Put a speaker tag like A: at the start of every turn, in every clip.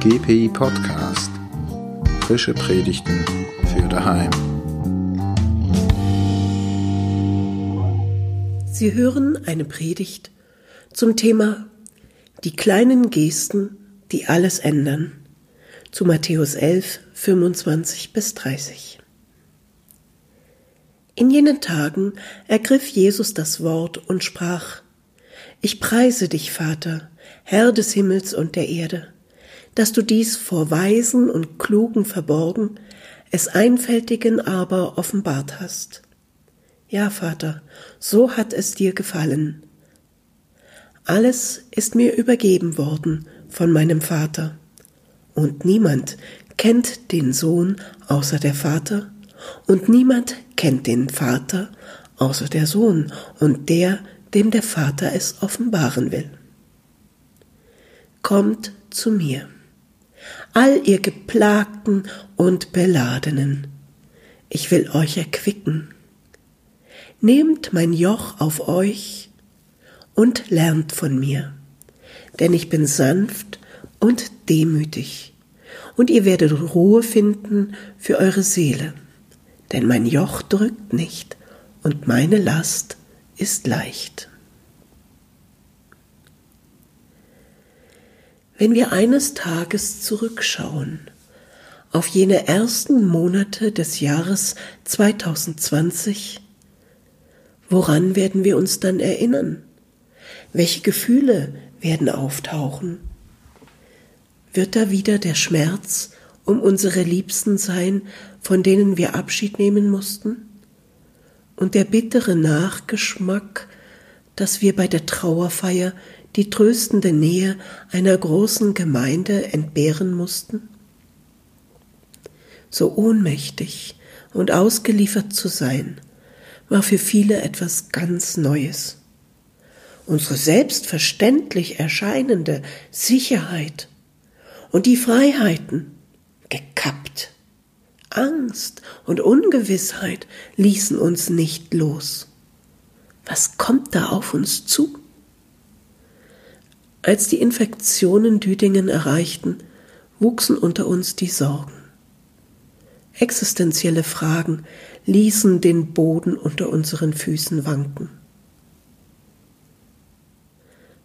A: GPI Podcast. Frische Predigten für daheim.
B: Sie hören eine Predigt zum Thema Die kleinen Gesten, die alles ändern. Zu Matthäus 11, 25 bis 30. In jenen Tagen ergriff Jesus das Wort und sprach, Ich preise dich, Vater, Herr des Himmels und der Erde, dass du dies vor Weisen und Klugen verborgen, es Einfältigen aber offenbart hast. Ja, Vater, so hat es dir gefallen. Alles ist mir übergeben worden von meinem Vater, und niemand kennt den Sohn außer der Vater, und niemand kennt den Vater außer der Sohn und der, dem der Vater es offenbaren will. Kommt zu mir, all ihr Geplagten und Beladenen, ich will euch erquicken. Nehmt mein Joch auf euch und lernt von mir, denn ich bin sanft und demütig, und ihr werdet Ruhe finden für eure Seele denn mein Joch drückt nicht und meine Last ist leicht. Wenn wir eines Tages zurückschauen auf jene ersten Monate des Jahres 2020, woran werden wir uns dann erinnern? Welche Gefühle werden auftauchen? Wird da wieder der Schmerz um unsere Liebsten sein, von denen wir Abschied nehmen mussten? Und der bittere Nachgeschmack, dass wir bei der Trauerfeier die tröstende Nähe einer großen Gemeinde entbehren mussten? So ohnmächtig und ausgeliefert zu sein, war für viele etwas ganz Neues. Unsere selbstverständlich erscheinende Sicherheit und die Freiheiten, gekappt. Angst und Ungewissheit ließen uns nicht los. Was kommt da auf uns zu? Als die Infektionen Düdingen erreichten, wuchsen unter uns die Sorgen. Existenzielle Fragen ließen den Boden unter unseren Füßen wanken.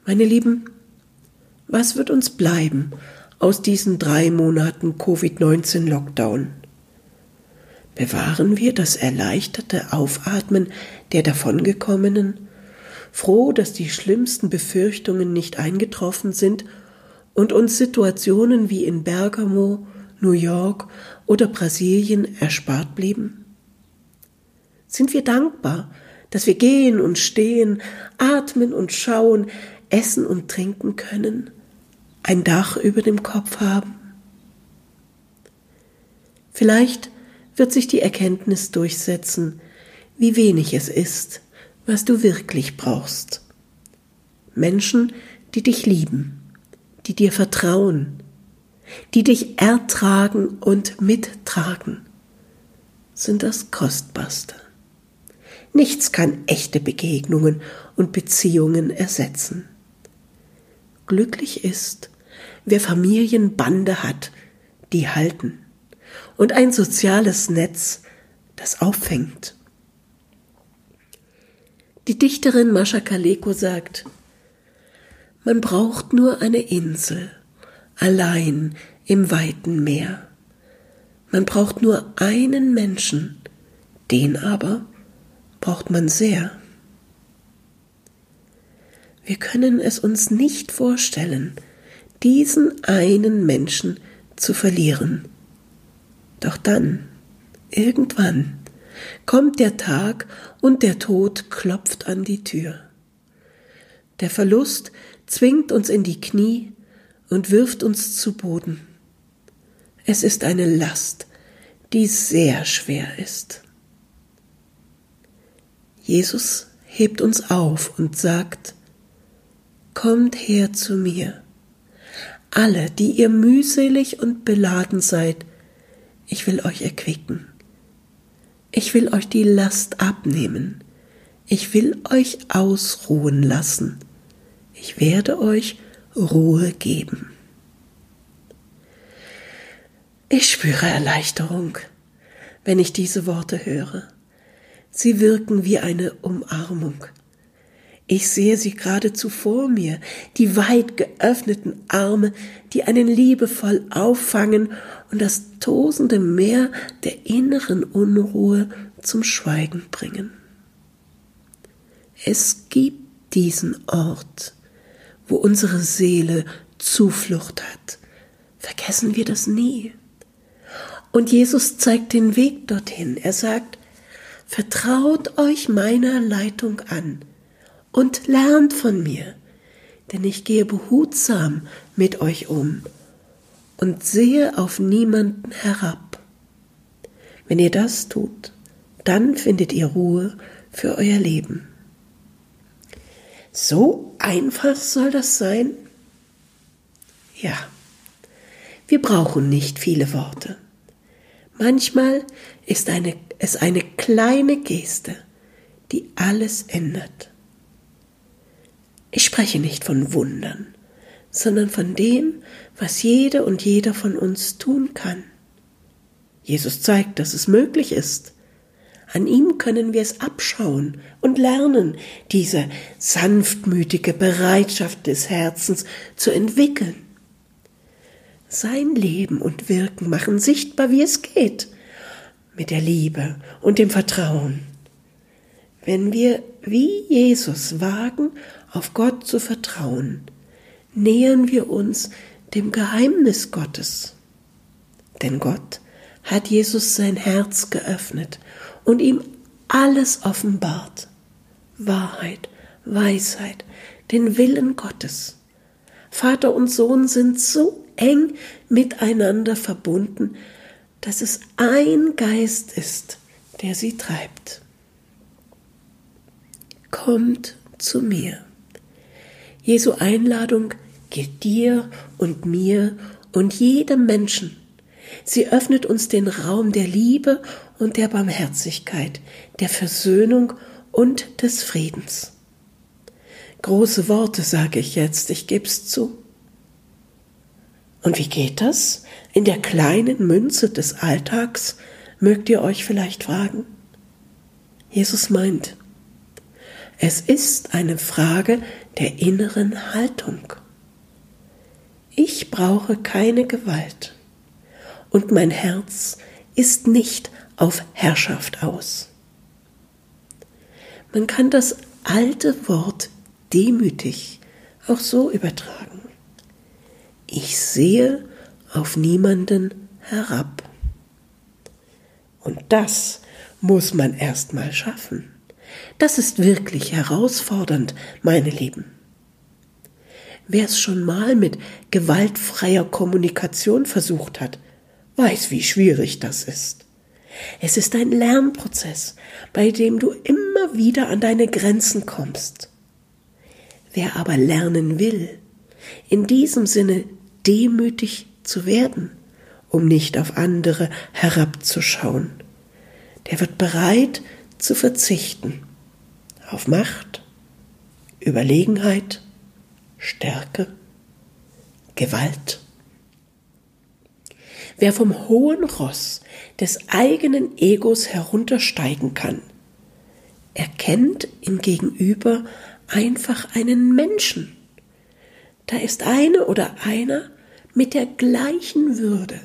B: Meine Lieben, was wird uns bleiben aus diesen drei Monaten Covid-19-Lockdown? Bewahren wir das erleichterte Aufatmen der davongekommenen, froh, dass die schlimmsten Befürchtungen nicht eingetroffen sind und uns Situationen wie in Bergamo, New York oder Brasilien erspart blieben? Sind wir dankbar, dass wir gehen und stehen, atmen und schauen, essen und trinken können? ein Dach über dem Kopf haben? Vielleicht wird sich die Erkenntnis durchsetzen, wie wenig es ist, was du wirklich brauchst. Menschen, die dich lieben, die dir vertrauen, die dich ertragen und mittragen, sind das Kostbarste. Nichts kann echte Begegnungen und Beziehungen ersetzen. Glücklich ist, wer Familienbande hat, die halten und ein soziales Netz, das auffängt. Die Dichterin Mascha Kaleko sagt, man braucht nur eine Insel, allein im weiten Meer. Man braucht nur einen Menschen, den aber braucht man sehr. Wir können es uns nicht vorstellen, diesen einen Menschen zu verlieren. Doch dann, irgendwann, kommt der Tag und der Tod klopft an die Tür. Der Verlust zwingt uns in die Knie und wirft uns zu Boden. Es ist eine Last, die sehr schwer ist. Jesus hebt uns auf und sagt, Kommt her zu mir, alle, die ihr mühselig und beladen seid, ich will euch erquicken. Ich will euch die Last abnehmen. Ich will euch ausruhen lassen. Ich werde euch Ruhe geben. Ich spüre Erleichterung, wenn ich diese Worte höre. Sie wirken wie eine Umarmung. Ich sehe sie geradezu vor mir, die weit geöffneten Arme, die einen liebevoll auffangen und das tosende Meer der inneren Unruhe zum Schweigen bringen. Es gibt diesen Ort, wo unsere Seele Zuflucht hat. Vergessen wir das nie. Und Jesus zeigt den Weg dorthin. Er sagt, vertraut euch meiner Leitung an und lernt von mir, denn ich gehe behutsam mit euch um und sehe auf niemanden herab. Wenn ihr das tut, dann findet ihr Ruhe für euer Leben. So einfach soll das sein? Ja, wir brauchen nicht viele Worte. Manchmal ist eine, es eine kleine Geste, die alles ändert. Ich spreche nicht von Wundern, sondern von dem, was jede und jeder von uns tun kann. Jesus zeigt, dass es möglich ist. An ihm können wir es abschauen und lernen, diese sanftmütige Bereitschaft des Herzens zu entwickeln. Sein Leben und Wirken machen sichtbar, wie es geht, mit der Liebe und dem Vertrauen. Wenn wir wie Jesus wagen, auf Gott zu vertrauen, nähern wir uns dem Geheimnis Gottes. Denn Gott hat Jesus sein Herz geöffnet und ihm alles offenbart. Wahrheit, Weisheit, den Willen Gottes. Vater und Sohn sind so eng miteinander verbunden, dass es ein Geist ist, der sie treibt. Kommt zu mir. Jesu Einladung gilt dir und mir und jedem Menschen. Sie öffnet uns den Raum der Liebe und der Barmherzigkeit, der Versöhnung und des Friedens. Große Worte sage ich jetzt, ich geb's zu. Und wie geht das? In der kleinen Münze des Alltags mögt ihr euch vielleicht fragen? Jesus meint, es ist eine Frage der inneren Haltung. Ich brauche keine Gewalt und mein Herz ist nicht auf Herrschaft aus. Man kann das alte Wort demütig auch so übertragen. Ich sehe auf niemanden herab. Und das muss man erst mal schaffen. Das ist wirklich herausfordernd, meine Lieben. Wer es schon mal mit gewaltfreier Kommunikation versucht hat, weiß, wie schwierig das ist. Es ist ein Lernprozess, bei dem du immer wieder an deine Grenzen kommst. Wer aber lernen will, in diesem Sinne demütig zu werden, um nicht auf andere herabzuschauen, der wird bereit zu verzichten auf Macht, Überlegenheit, Stärke, Gewalt. Wer vom hohen Ross des eigenen Egos heruntersteigen kann, erkennt im Gegenüber einfach einen Menschen. Da ist eine oder einer mit der gleichen Würde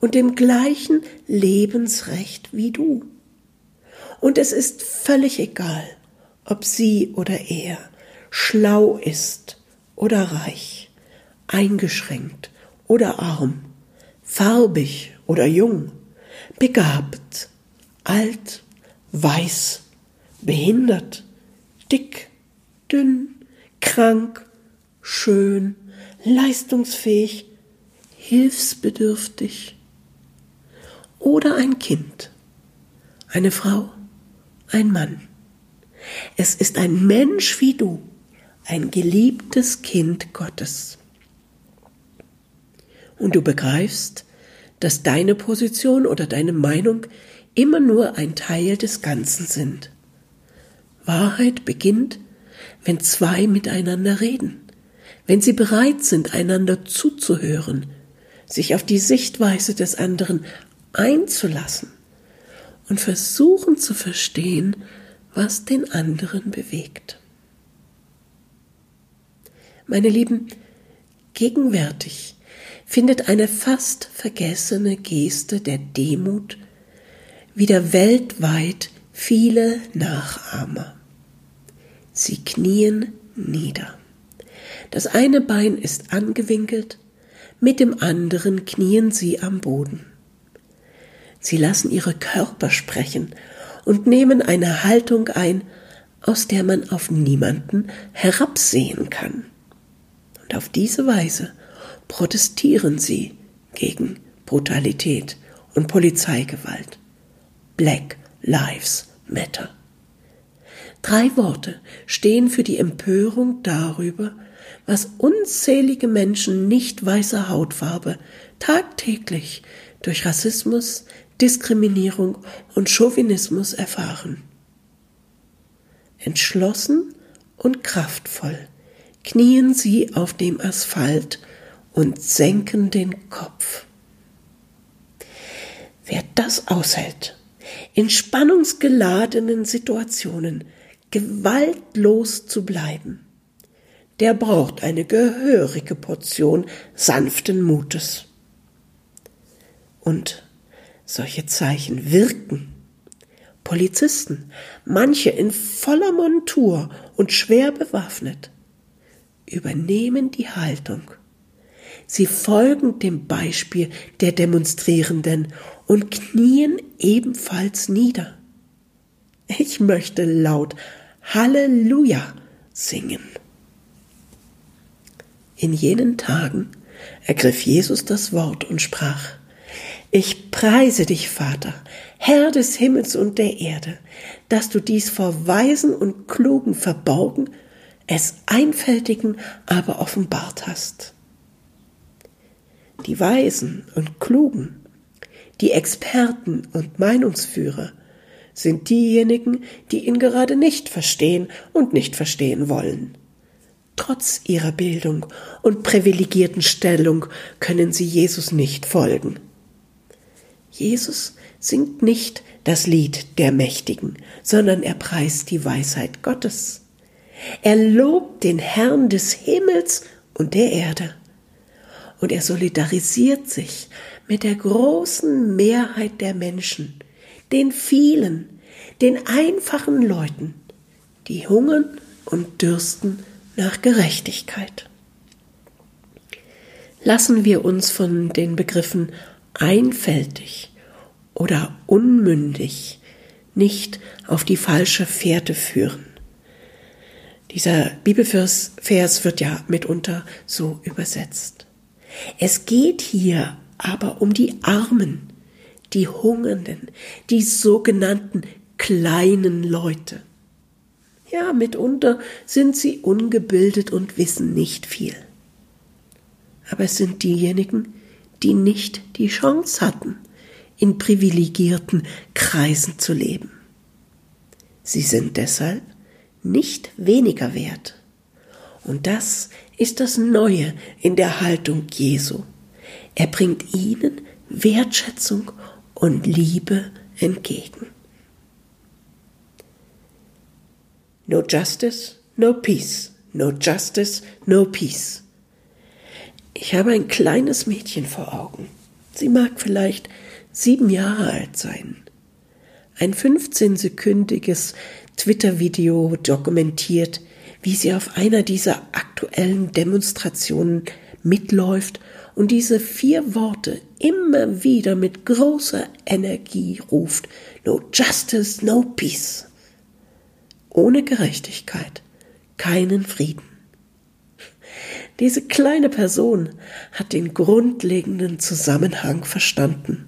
B: und dem gleichen Lebensrecht wie du. Und es ist völlig egal, ob sie oder er schlau ist oder reich, eingeschränkt oder arm, farbig oder jung, begabt, alt, weiß, behindert, dick, dünn, krank, schön, leistungsfähig, hilfsbedürftig oder ein Kind, eine Frau, ein Mann. Es ist ein Mensch wie du, ein geliebtes Kind Gottes. Und du begreifst, dass deine Position oder deine Meinung immer nur ein Teil des Ganzen sind. Wahrheit beginnt, wenn zwei miteinander reden, wenn sie bereit sind, einander zuzuhören, sich auf die Sichtweise des anderen einzulassen und versuchen zu verstehen, was den anderen bewegt. Meine Lieben, gegenwärtig findet eine fast vergessene Geste der Demut wieder weltweit viele Nachahmer. Sie knien nieder. Das eine Bein ist angewinkelt, mit dem anderen knien sie am Boden. Sie lassen ihre Körper sprechen und nehmen eine Haltung ein, aus der man auf niemanden herabsehen kann. Und auf diese Weise protestieren sie gegen Brutalität und Polizeigewalt. Black Lives Matter. Drei Worte stehen für die Empörung darüber, was unzählige Menschen nicht weißer Hautfarbe tagtäglich durch Rassismus, Diskriminierung und Chauvinismus erfahren. Entschlossen und kraftvoll knien sie auf dem Asphalt und senken den Kopf. Wer das aushält, in spannungsgeladenen Situationen gewaltlos zu bleiben, der braucht eine gehörige Portion sanften Mutes. Und solche Zeichen wirken. Polizisten, manche in voller Montur und schwer bewaffnet, übernehmen die Haltung. Sie folgen dem Beispiel der Demonstrierenden und knien ebenfalls nieder. Ich möchte laut Halleluja singen. In jenen Tagen ergriff Jesus das Wort und sprach, Ich preise dich, Vater, Herr des Himmels und der Erde, dass du dies vor Weisen und Klugen verborgen, es Einfältigen aber offenbart hast. Die Weisen und Klugen, die Experten und Meinungsführer sind diejenigen, die ihn gerade nicht verstehen und nicht verstehen wollen. Trotz ihrer Bildung und privilegierten Stellung können sie Jesus nicht folgen. Jesus singt nicht das Lied der Mächtigen, sondern er preist die Weisheit Gottes. Er lobt den Herrn des Himmels und der Erde. Und er solidarisiert sich mit der großen Mehrheit der Menschen, den vielen, den einfachen Leuten, die hungern und dürsten nach Gerechtigkeit. Lassen wir uns von den Begriffen einfältig oder unmündig nicht auf die falsche Fährte führen. Dieser Bibelvers Vers wird ja mitunter so übersetzt. Es geht hier aber um die Armen, die Hungernden, die sogenannten kleinen Leute. Ja, mitunter sind sie ungebildet und wissen nicht viel. Aber es sind diejenigen, die nicht die Chance hatten, in privilegierten Kreisen zu leben. Sie sind deshalb nicht weniger wert. Und das ist das Neue in der Haltung Jesu. Er bringt ihnen Wertschätzung und Liebe entgegen. No justice, no peace. No justice, no peace. Ich habe ein kleines Mädchen vor Augen. Sie mag vielleicht sieben Jahre alt sein. Ein 15-sekündiges Twitter-Video dokumentiert, wie sie auf einer dieser aktuellen Demonstrationen mitläuft und diese vier Worte immer wieder mit großer Energie ruft. No justice, no peace ohne Gerechtigkeit keinen Frieden. Diese kleine Person hat den grundlegenden Zusammenhang verstanden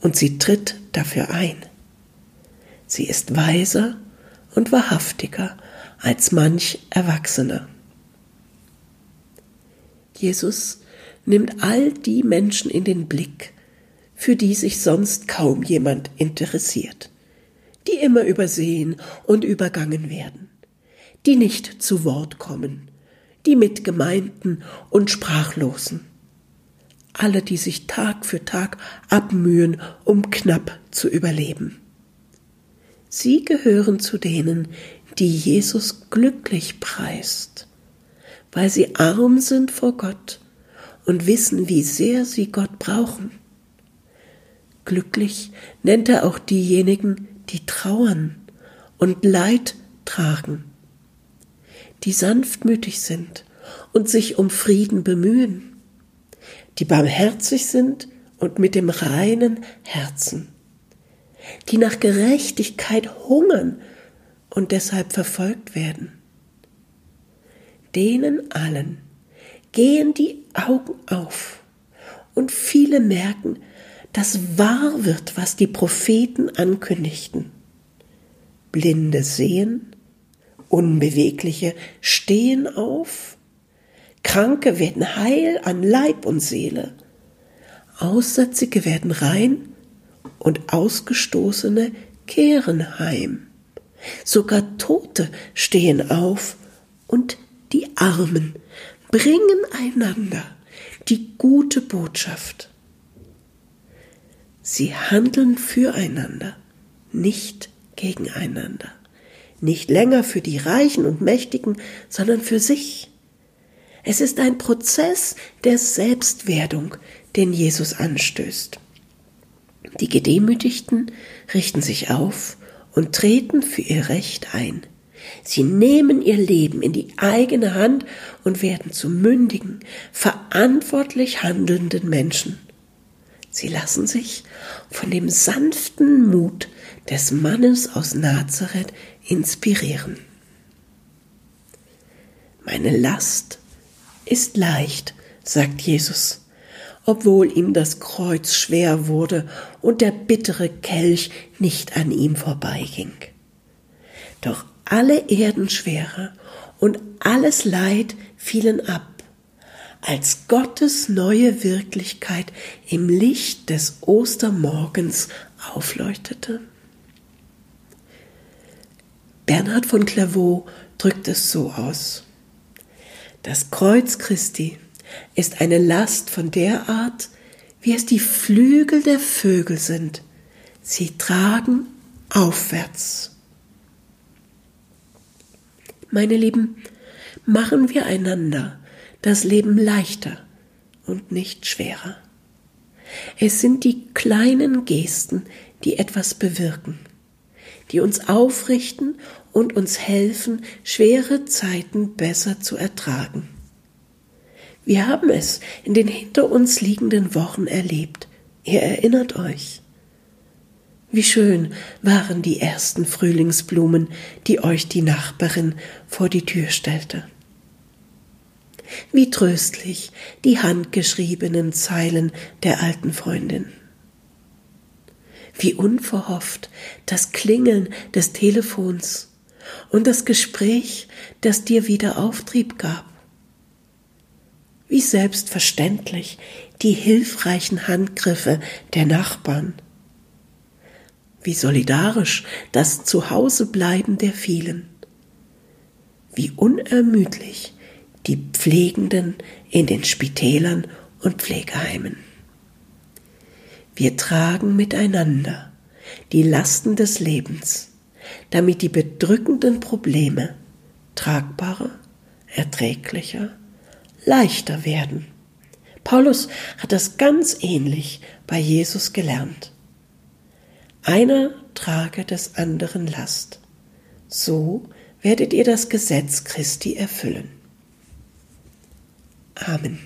B: und sie tritt dafür ein. Sie ist weiser und wahrhaftiger als manch Erwachsener. Jesus nimmt all die Menschen in den Blick, für die sich sonst kaum jemand interessiert die immer übersehen und übergangen werden, die nicht zu Wort kommen, die Mitgemeinten und Sprachlosen. alle, die sich Tag für Tag abmühen, um knapp zu überleben. Sie gehören zu denen, die Jesus glücklich preist, weil sie arm sind vor Gott und wissen, wie sehr sie Gott brauchen. Glücklich nennt er auch diejenigen, die trauern und Leid tragen, die sanftmütig sind und sich um Frieden bemühen, die barmherzig sind und mit dem reinen Herzen, die nach Gerechtigkeit hungern und deshalb verfolgt werden. Denen allen gehen die Augen auf und viele merken, dass wahr wird, was die Propheten ankündigten. Blinde sehen, Unbewegliche stehen auf, Kranke werden heil an Leib und Seele, Aussätzige werden rein und Ausgestoßene kehren heim. Sogar Tote stehen auf und die Armen bringen einander die gute Botschaft. Sie handeln füreinander, nicht gegeneinander. Nicht länger für die Reichen und Mächtigen, sondern für sich. Es ist ein Prozess der Selbstwerdung, den Jesus anstößt. Die Gedemütigten richten sich auf und treten für ihr Recht ein. Sie nehmen ihr Leben in die eigene Hand und werden zu mündigen, verantwortlich handelnden Menschen. Sie lassen sich von dem sanften Mut des Mannes aus Nazareth inspirieren. Meine Last ist leicht, sagt Jesus, obwohl ihm das Kreuz schwer wurde und der bittere Kelch nicht an ihm vorbeiging. Doch alle Erdenschwere und alles Leid fielen ab als Gottes neue Wirklichkeit im Licht des Ostermorgens aufleuchtete? Bernhard von Clairvaux drückt es so aus. Das Kreuz Christi ist eine Last von der Art, wie es die Flügel der Vögel sind. Sie tragen aufwärts. Meine Lieben, machen wir einander das Leben leichter und nicht schwerer. Es sind die kleinen Gesten, die etwas bewirken, die uns aufrichten und uns helfen, schwere Zeiten besser zu ertragen. Wir haben es in den hinter uns liegenden Wochen erlebt. Ihr erinnert euch. Wie schön waren die ersten Frühlingsblumen, die euch die Nachbarin vor die Tür stellte. Wie tröstlich die handgeschriebenen Zeilen der alten Freundin. Wie unverhofft das Klingeln des Telefons und das Gespräch, das dir wieder Auftrieb gab. Wie selbstverständlich die hilfreichen Handgriffe der Nachbarn. Wie solidarisch das Zuhausebleiben der vielen. Wie unermüdlich die Pflegenden in den Spitälern und Pflegeheimen. Wir tragen miteinander die Lasten des Lebens, damit die bedrückenden Probleme tragbarer, erträglicher, leichter werden. Paulus hat das ganz ähnlich bei Jesus gelernt. Einer trage des anderen Last. So werdet ihr das Gesetz Christi erfüllen. Amen.